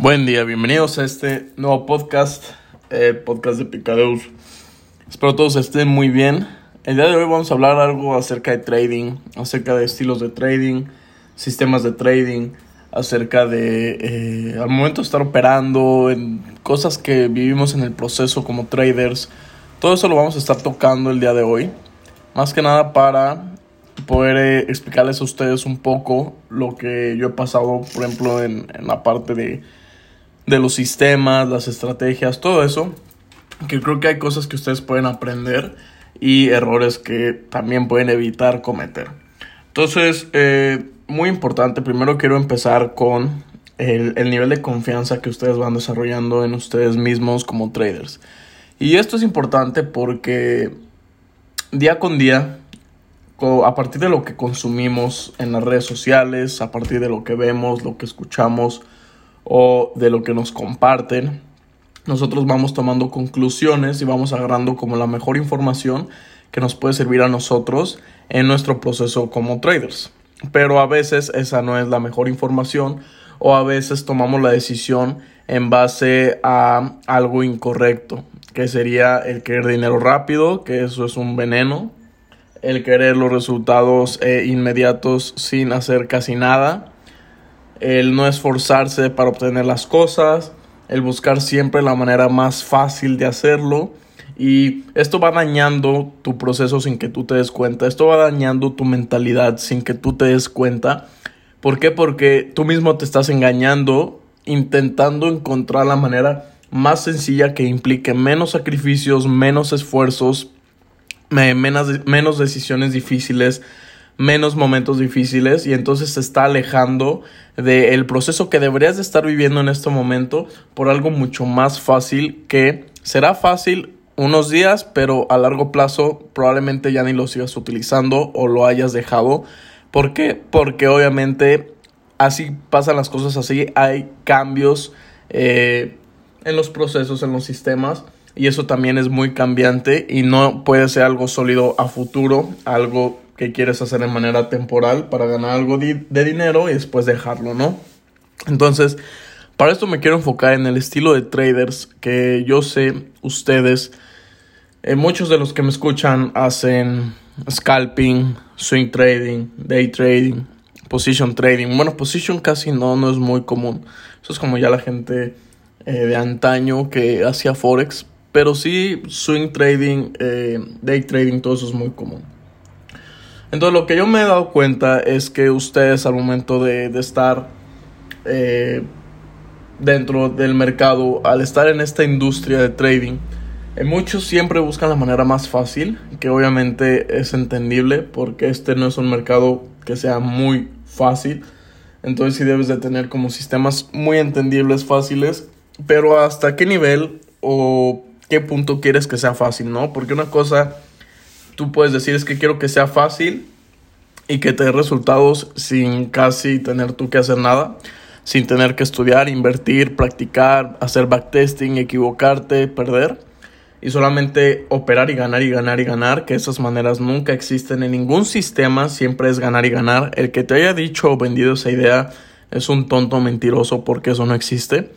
Buen día, bienvenidos a este nuevo podcast, el podcast de Picadeus. Espero todos estén muy bien. El día de hoy vamos a hablar algo acerca de trading, acerca de estilos de trading, sistemas de trading, acerca de eh, al momento de estar operando, cosas que vivimos en el proceso como traders. Todo eso lo vamos a estar tocando el día de hoy. Más que nada para poder eh, explicarles a ustedes un poco lo que yo he pasado, por ejemplo, en la parte de de los sistemas, las estrategias, todo eso, que creo que hay cosas que ustedes pueden aprender y errores que también pueden evitar cometer. Entonces, eh, muy importante, primero quiero empezar con el, el, nivel de confianza que ustedes van desarrollando en ustedes mismos como traders. Y esto es importante porque día con día, a partir de lo que consumimos en las redes sociales, a partir de lo que vemos, lo que escuchamos, o de lo que nos comparten, nosotros vamos tomando conclusiones y vamos agarrando como la mejor información que nos puede servir a nosotros en nuestro proceso como traders. Pero a veces esa no es la mejor información o a veces tomamos la decisión en base a algo incorrecto, que sería el querer dinero rápido, que eso es un veneno, el querer los resultados eh, inmediatos sin hacer casi nada, el no esforzarse para obtener las cosas, el buscar siempre la manera más fácil de hacerlo. Y esto va dañando tu proceso sin que tú te des cuenta. Esto va dañando tu mentalidad sin que tú te des cuenta. ¿Por qué? Porque tú mismo te estás engañando intentando encontrar la manera más sencilla que implique menos sacrificios, menos esfuerzos, menos, menos decisiones difíciles, menos momentos difíciles y entonces se está alejando del proceso que deberías de estar viviendo en este momento por algo mucho más fácil que será fácil unos días, pero a largo plazo probablemente ya ni lo sigas utilizando o lo hayas dejado. ¿Por qué? Porque obviamente así pasan las cosas así, hay cambios eh, en los procesos, en los sistemas y eso también es muy cambiante y no puede ser algo sólido a futuro, algo que quieres hacer de manera temporal para ganar algo de, dinero y después dejarlo, ¿no? Entonces, para esto me quiero enfocar en el estilo de traders que yo sé ustedes, eh, muchos de los que me escuchan hacen scalping, swing trading, day trading, position trading. Bueno, position casi no, no es muy común. Eso es como ya la gente eh, de antaño que hacía forex. Pero sí, swing trading, eh, day trading, todo eso es muy común. Entonces lo que yo me he dado cuenta es que ustedes al momento de, estar eh, dentro del mercado, al estar en esta industria de trading, eh, muchos siempre buscan la manera más fácil, que obviamente es entendible porque este no es un mercado que sea muy fácil. Entonces sí debes de tener como sistemas muy entendibles, fáciles, pero hasta qué nivel o qué punto quieres que sea fácil, ¿no? Porque una cosa tú puedes decir es que quiero que sea fácil y que te dé resultados sin casi tener tú que hacer nada, sin tener que estudiar, invertir, practicar, hacer backtesting, equivocarte, perder y solamente operar y ganar y ganar y ganar, que esas maneras nunca existen en ningún sistema, siempre es ganar y ganar. El que te haya dicho o vendido esa idea es un tonto mentiroso porque eso no existe.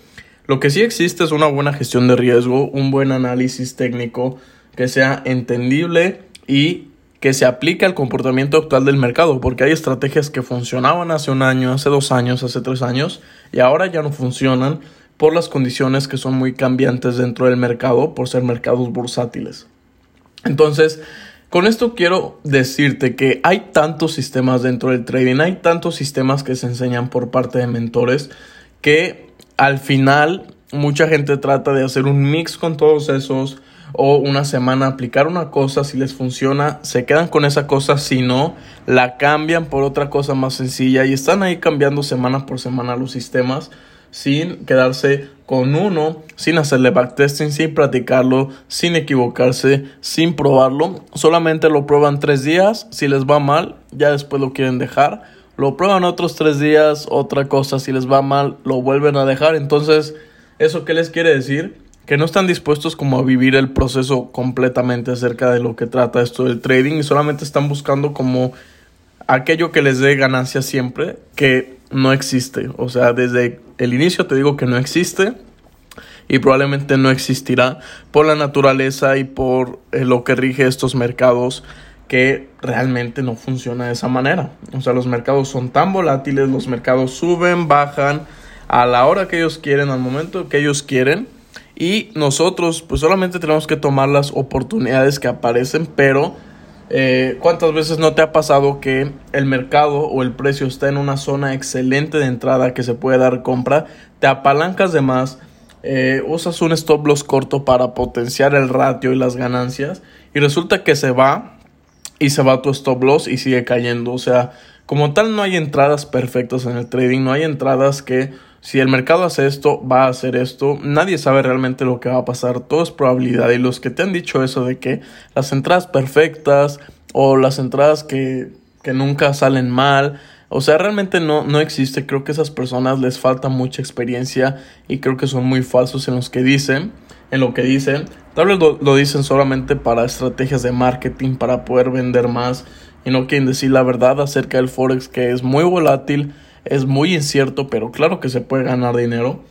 Lo que sí existe es una buena gestión de riesgo, un buen análisis técnico que sea entendible y que se aplique al comportamiento actual del mercado, porque hay estrategias que funcionaban hace un año, hace dos años, hace tres años, y ahora ya no funcionan por las condiciones que son muy cambiantes dentro del mercado, por ser mercados bursátiles. Entonces, con esto quiero decirte que hay tantos sistemas dentro del trading, hay tantos sistemas que se enseñan por parte de mentores, que al final mucha gente trata de hacer un mix con todos esos, o una semana aplicar una cosa, si les funciona, se quedan con esa cosa, si no, la cambian por otra cosa más sencilla y están ahí cambiando semana por semana los sistemas sin quedarse con uno, sin hacerle backtesting, sin practicarlo, sin equivocarse, sin probarlo. Solamente lo prueban tres días, si les va mal, ya después lo quieren dejar. Lo prueban otros tres días, otra cosa, si les va mal, lo vuelven a dejar. Entonces, ¿eso qué les quiere decir? Que no están dispuestos como a vivir el proceso completamente acerca de lo que trata esto del trading y solamente están buscando como aquello que les dé ganancia siempre, que no existe. O sea, desde el inicio te digo que no existe y probablemente no existirá por la naturaleza y por eh, lo que rige estos mercados que realmente no funciona de esa manera. O sea, los mercados son tan volátiles, los mercados suben, bajan a la hora que ellos quieren, al momento que ellos quieren. Y nosotros pues solamente tenemos que tomar las oportunidades que aparecen, pero eh, ¿cuántas veces no te ha pasado que el mercado o el precio está en una zona excelente de entrada que se puede dar compra? Te apalancas de más, eh, usas un stop loss corto para potenciar el ratio y las ganancias y resulta que se va y se va tu stop loss y sigue cayendo. O sea, como tal no hay entradas perfectas en el trading, no hay entradas que si el mercado hace esto, va a hacer esto. Nadie sabe realmente lo que va a pasar. Todo es probabilidad. Y los que te han dicho eso de que las entradas perfectas o las entradas que, que nunca salen mal, o sea, realmente no, no existe. Creo que a esas personas les falta mucha experiencia y creo que son muy falsos en los que dicen, en lo que dicen. Tal vez lo, dicen solamente para estrategias de marketing, para poder vender más y no quieren decir la verdad acerca del forex que es muy volátil es muy incierto, pero claro que se puede ganar dinero.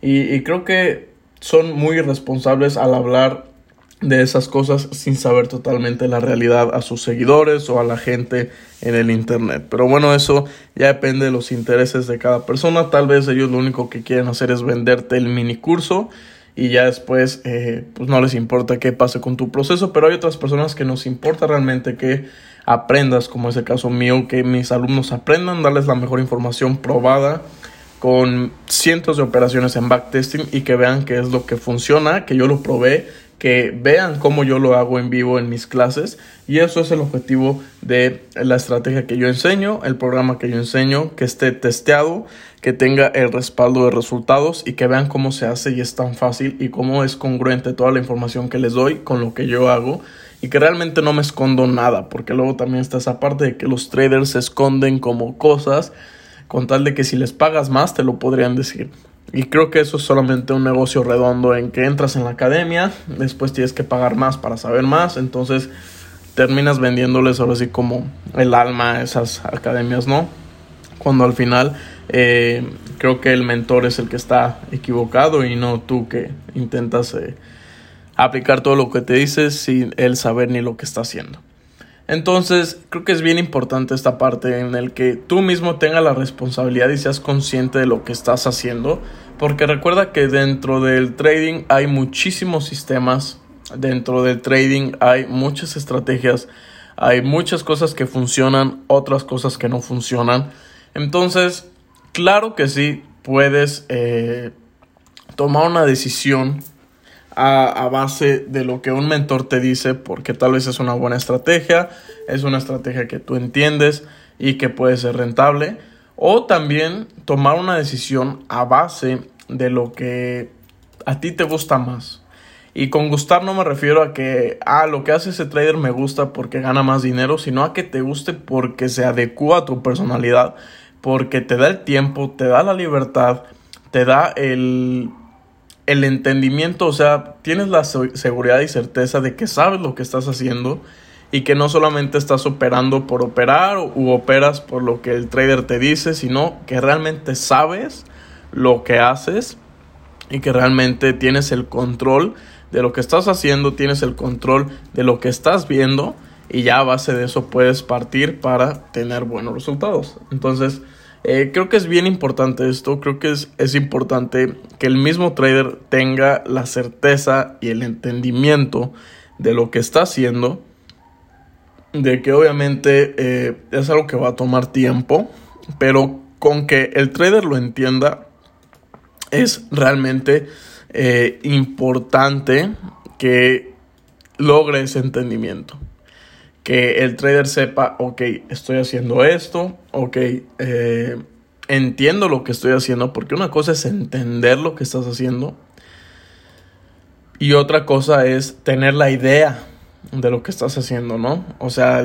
Y, creo que son muy irresponsables al hablar de esas cosas sin saber totalmente la realidad a sus seguidores o a la gente en el internet. Pero bueno, eso ya depende de los intereses de cada persona. Tal vez ellos lo único que quieren hacer es venderte el mini curso y ya después eh, pues no les importa qué pase con tu proceso, pero hay otras personas que nos importa realmente que aprendas, como es el caso mío, que mis alumnos aprendan, darles la mejor información probada con cientos de operaciones en backtesting y que vean qué es lo que funciona, que yo lo probé, que vean cómo yo lo hago en vivo en mis clases. Y eso es el objetivo de la estrategia que yo enseño, el programa que yo enseño, que esté testeado, que tenga el respaldo de resultados y que vean cómo se hace y es tan fácil y cómo es congruente toda la información que les doy con lo que yo hago y que realmente no me escondo nada, porque luego también está esa parte de que los traders se esconden como cosas con tal de que si les pagas más te lo podrían decir. Y creo que eso es solamente un negocio redondo en que entras en la academia, después tienes que pagar más para saber más, entonces terminas vendiéndoles ahora sí como el alma a esas academias, ¿no? Cuando al final eh, creo que el mentor es el que está equivocado y no tú que intentas eh, aplicar todo lo que te dices sin él saber ni lo que está haciendo. Entonces, creo que es bien importante esta parte en el que tú mismo tengas la responsabilidad y seas consciente de lo que estás haciendo, porque recuerda que dentro del trading hay muchísimos sistemas, dentro del trading hay muchas estrategias, hay muchas cosas que funcionan, otras cosas que no funcionan. Entonces, claro que sí, puedes eh, tomar una decisión a, base de lo que un mentor te dice, porque tal vez es una buena estrategia, es una estrategia que tú entiendes y que puede ser rentable, o también tomar una decisión a base de lo que a ti te gusta más. Y con gustar no me refiero a que, ah, lo que hace ese trader me gusta porque gana más dinero, sino a que te guste porque se adecua a tu personalidad, porque te da el tiempo, te da la libertad, te da el el entendimiento, o sea, tienes la seguridad y certeza de que sabes lo que estás haciendo y que no solamente estás operando por operar u operas por lo que el trader te dice, sino que realmente sabes lo que haces y que realmente tienes el control de lo que estás haciendo, tienes el control de lo que estás viendo y ya a base de eso puedes partir para tener buenos resultados. Entonces, eh, creo que es bien importante esto, creo que es, es, importante que el mismo trader tenga la certeza y el entendimiento de lo que está haciendo, de que obviamente eh, es algo que va a tomar tiempo, pero con que el trader lo entienda es realmente eh, importante que logre ese entendimiento. Que el trader sepa, ok, estoy haciendo esto, ok, eh, entiendo lo que estoy haciendo, porque una cosa es entender lo que estás haciendo y otra cosa es tener la idea de lo que estás haciendo, ¿no? O sea,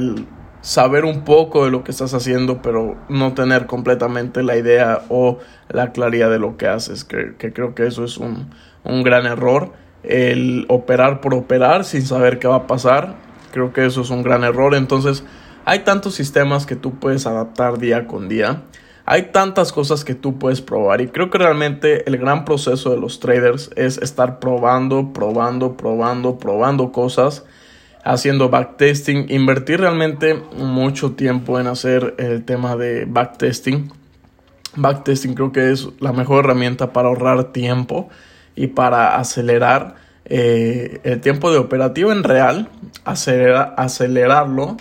saber un poco de lo que estás haciendo, pero no tener completamente la idea o la claridad de lo que haces, que, que creo que eso es un, un gran error, el operar por operar sin saber qué va a pasar Creo que eso es un gran error. Entonces, hay tantos sistemas que tú puedes adaptar día con día. Hay tantas cosas que tú puedes probar y creo que realmente el gran proceso de los traders es estar probando, probando, probando, probando cosas, haciendo backtesting, invertir realmente mucho tiempo en hacer el tema de backtesting. Backtesting creo que es la mejor herramienta para ahorrar tiempo y para acelerar eh, el tiempo de operativo en real, acelerarlo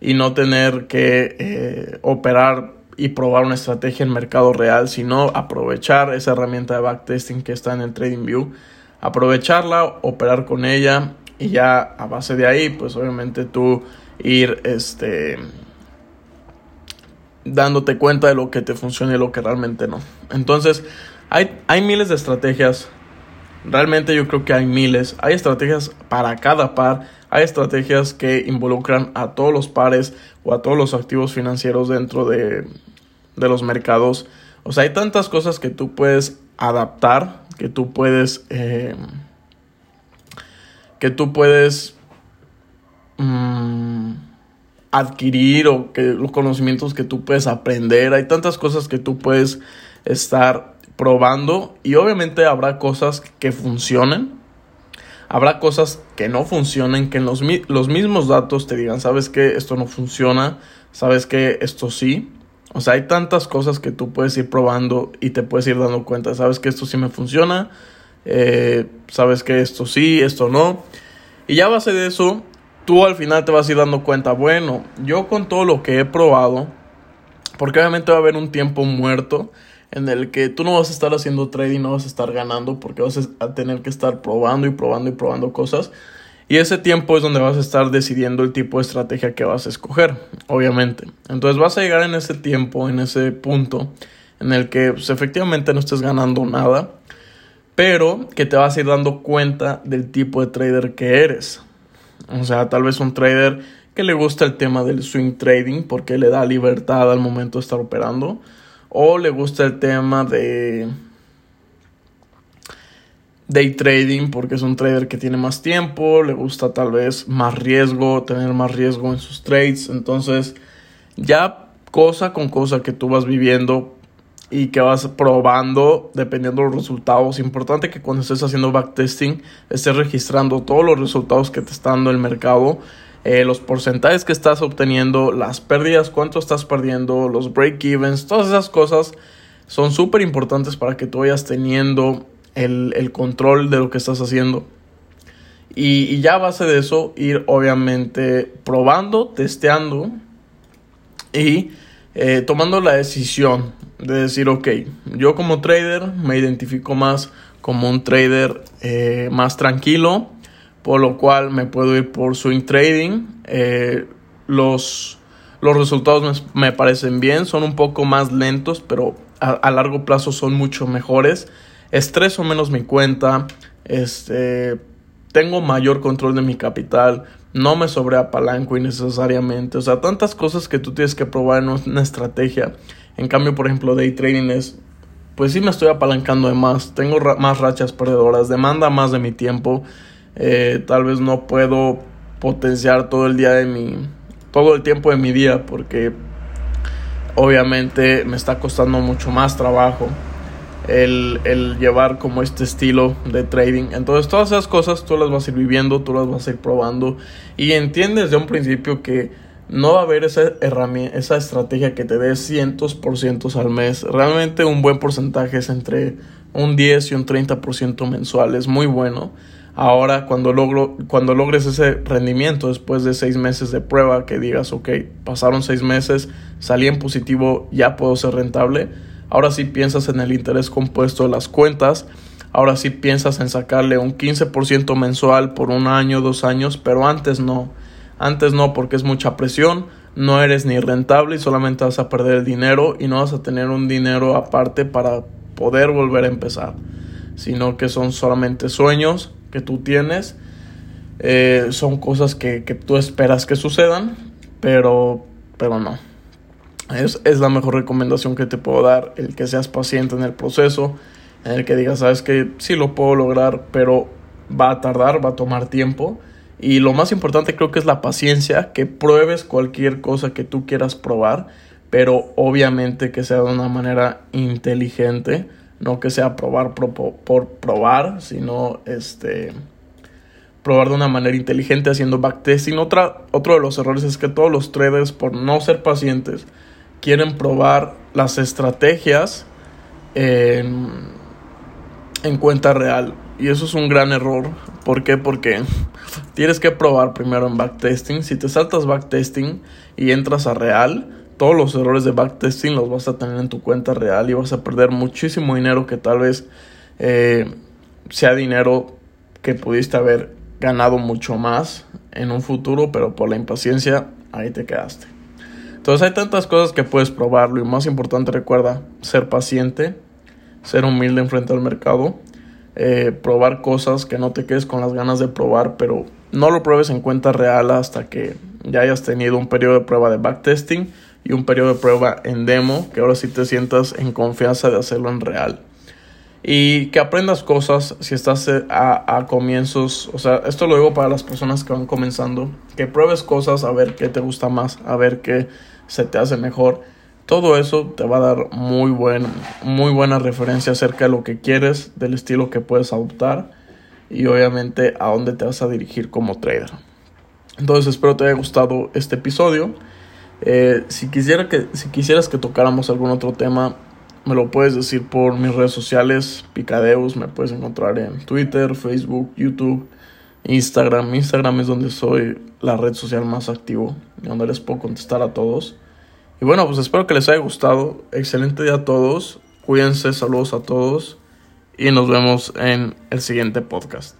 y no tener que eh, operar y probar una estrategia en mercado real, sino aprovechar esa herramienta de backtesting que está en el TradingView, aprovecharla, operar con ella y ya a base de ahí, pues obviamente tú ir este dándote cuenta de lo que te funciona y lo que realmente no. Entonces, hay, hay miles de estrategias. Realmente yo creo que hay miles. Hay estrategias para cada par. Hay estrategias que involucran a todos los pares o a todos los activos financieros dentro de, de los mercados. O sea, hay tantas cosas que tú puedes adaptar, que tú puedes... Eh, que tú puedes mm, adquirir o que los conocimientos que tú puedes aprender. Hay tantas cosas que tú puedes estar probando y obviamente habrá cosas que funcionen. Habrá cosas que no funcionen, que en los, los mismos datos te digan, sabes que esto no funciona, sabes que esto sí. O sea, hay tantas cosas que tú puedes ir probando y te puedes ir dando cuenta. Sabes que esto sí me funciona. Eh, sabes que esto sí, esto no. Y ya a base de eso, tú al final te vas a ir dando cuenta. Bueno, yo con todo lo que he probado, porque obviamente va a haber un tiempo muerto en el que tú no vas a estar haciendo trading, no vas a estar ganando porque vas a tener que estar probando y probando y probando cosas. Y ese tiempo es donde vas a estar decidiendo el tipo de estrategia que vas a escoger, obviamente. Entonces vas a llegar en ese tiempo, en ese punto, en el que pues, efectivamente no estés ganando nada, pero que te vas a ir dando cuenta del tipo de trader que eres. O sea, tal vez un trader que le gusta el tema del swing trading porque le da libertad al momento de estar operando. O le gusta el tema de day trading porque es un trader que tiene más tiempo, le gusta tal vez más riesgo, tener más riesgo en sus trades. Entonces, ya cosa con cosa que tú vas viviendo y que vas probando dependiendo de los resultados. Importante que cuando estés haciendo backtesting estés registrando todos los resultados que te está dando el mercado. Eh, los porcentajes que estás obteniendo, las pérdidas, cuánto estás perdiendo, los break-evens, todas esas cosas son súper importantes para que tú vayas teniendo el, control de lo que estás haciendo. Y, ya a base de eso, ir obviamente probando, testeando y eh, tomando la decisión de decir, ok, yo como trader me identifico más como un trader eh, más tranquilo, por lo cual me puedo ir por swing trading. Eh, los, los resultados me, parecen bien, son un poco más lentos, pero a largo plazo son mucho mejores estreso menos mi cuenta, este, tengo mayor control de mi capital, no me sobreapalanco innecesariamente, o sea, tantas cosas que tú tienes que probar en una estrategia. En cambio, por ejemplo, day trading es, pues sí me estoy apalancando de más, tengo más rachas perdedoras, demanda más de mi tiempo, eh, tal vez no puedo potenciar todo el día de mi, todo el tiempo de mi día porque obviamente me está costando mucho más trabajo el, llevar como este estilo de trading. Entonces todas esas cosas tú las vas a ir viviendo, tú las vas a ir probando y entiendes de un principio que no va a haber esa herramienta, esa estrategia que te dé cientos por cientos al mes. Realmente un buen porcentaje es entre un 10 y un 30% mensual, es muy bueno. Ahora, cuando, logro, cuando logres ese rendimiento después de seis meses de prueba, que digas, ok, pasaron seis meses, salí en positivo, ya puedo ser rentable Ahora sí piensas en el interés compuesto de las cuentas. Ahora sí piensas en sacarle un 15% mensual por un año, dos años, pero antes no. Antes no porque es mucha presión, no eres ni rentable y solamente vas a perder el dinero y no vas a tener un dinero aparte para poder volver a empezar. Sino que son solamente sueños que tú tienes. Eh, son cosas que, que tú esperas que sucedan, pero, pero no. Es, la mejor recomendación que te puedo dar, el que seas paciente en el proceso, en el que digas, sabes que sí lo puedo lograr, pero va a tardar, va a tomar tiempo. Y lo más importante creo que es la paciencia, que pruebes cualquier cosa que tú quieras probar, pero obviamente que sea de una manera inteligente, no que sea probar por, probar, sino este probar de una manera inteligente haciendo backtesting. Otro de los errores es que todos los traders, por no ser pacientes, quieren probar las estrategias en, en cuenta real. Y eso es un gran error. ¿Por qué? Porque tienes que probar primero en backtesting. Si te saltas backtesting y entras a real, todos los errores de backtesting los vas a tener en tu cuenta real y vas a perder muchísimo dinero que tal vez eh, sea dinero que pudiste haber ganado mucho más en un futuro, pero por la impaciencia ahí te quedaste. Entonces hay tantas cosas que puedes probarlo y más importante recuerda ser paciente, ser humilde en frente al mercado, eh, probar cosas que no te quedes con las ganas de probar, pero no lo pruebes en cuenta real hasta que ya hayas tenido un periodo de prueba de backtesting y un periodo de prueba en demo, que ahora sí te sientas en confianza de hacerlo en real. Y que aprendas cosas si estás eh, a, a, comienzos, o sea, esto lo digo para las personas que van comenzando, que pruebes cosas a ver qué te gusta más, a ver qué se te hace mejor. Todo eso te va a dar muy, buen, muy buena referencia acerca de lo que quieres, del estilo que puedes adoptar y obviamente a dónde te vas a dirigir como trader. Entonces espero te haya gustado este episodio. Eh, si, quisiera que, si quisieras que tocáramos algún otro tema, me lo puedes decir por mis redes sociales, Picadeus, me puedes encontrar en Twitter, Facebook, YouTube, Instagram. Instagram es donde soy la red social más activo, donde les puedo contestar a todos. Y bueno, pues espero que les haya gustado. Excelente día a todos. Cuídense, saludos a todos. Y nos vemos en el siguiente podcast.